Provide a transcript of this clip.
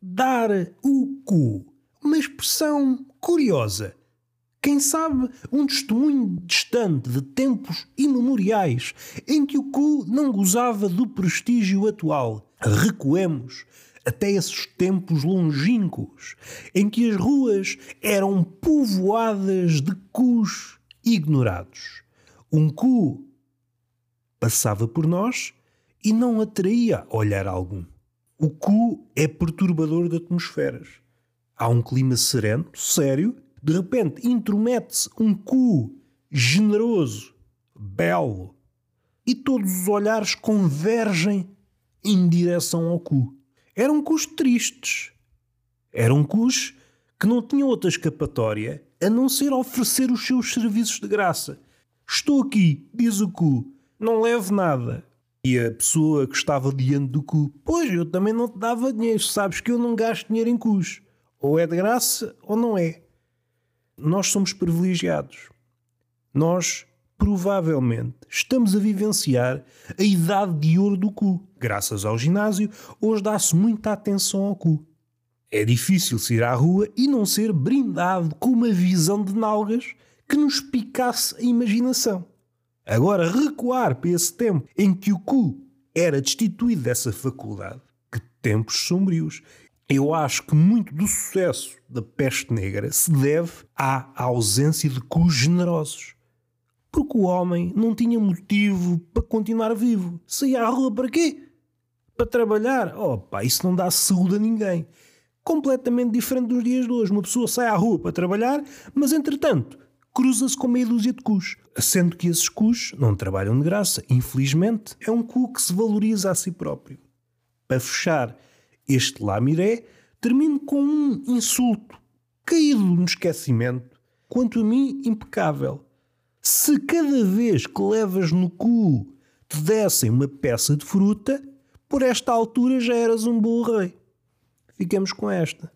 dar o cu. Uma expressão curiosa. Quem sabe um testemunho distante de tempos imemoriais em que o cu não gozava do prestígio atual. Recuemos até esses tempos longínquos em que as ruas eram povoadas de cus ignorados. Um cu passava por nós e não atraía olhar algum. O cu é perturbador de atmosferas. Há um clima sereno, sério, de repente intromete-se um cu generoso, belo, e todos os olhares convergem em direção ao cu. Eram cus tristes. Eram cus que não tinham outra escapatória a não ser oferecer os seus serviços de graça. Estou aqui, diz o cu, não levo nada. E a pessoa que estava diante do cu, pois eu também não te dava dinheiro, sabes que eu não gasto dinheiro em cus. Ou é de graça ou não é. Nós somos privilegiados. Nós, provavelmente, estamos a vivenciar a idade de ouro do cu. Graças ao ginásio, hoje dá-se muita atenção ao cu. É difícil se ir à rua e não ser brindado com uma visão de nalgas que nos picasse a imaginação. Agora, recuar para esse tempo em que o cu era destituído dessa faculdade, que tempos sombrios. Eu acho que muito do sucesso da peste negra se deve à ausência de cus generosos. Porque o homem não tinha motivo para continuar vivo. Saía à rua para quê? Para trabalhar? Pá, isso não dá saúde a ninguém. Completamente diferente dos dias de hoje. Uma pessoa sai à rua para trabalhar, mas entretanto cruza-se com meia dúzia de cus. Sendo que esses cus não trabalham de graça. Infelizmente, é um cu que se valoriza a si próprio. Para fechar este lamiré, termino com um insulto caído no esquecimento, quanto a mim impecável. Se cada vez que levas no cu te dessem uma peça de fruta, por esta altura já eras um bom rei. Ficamos com esta.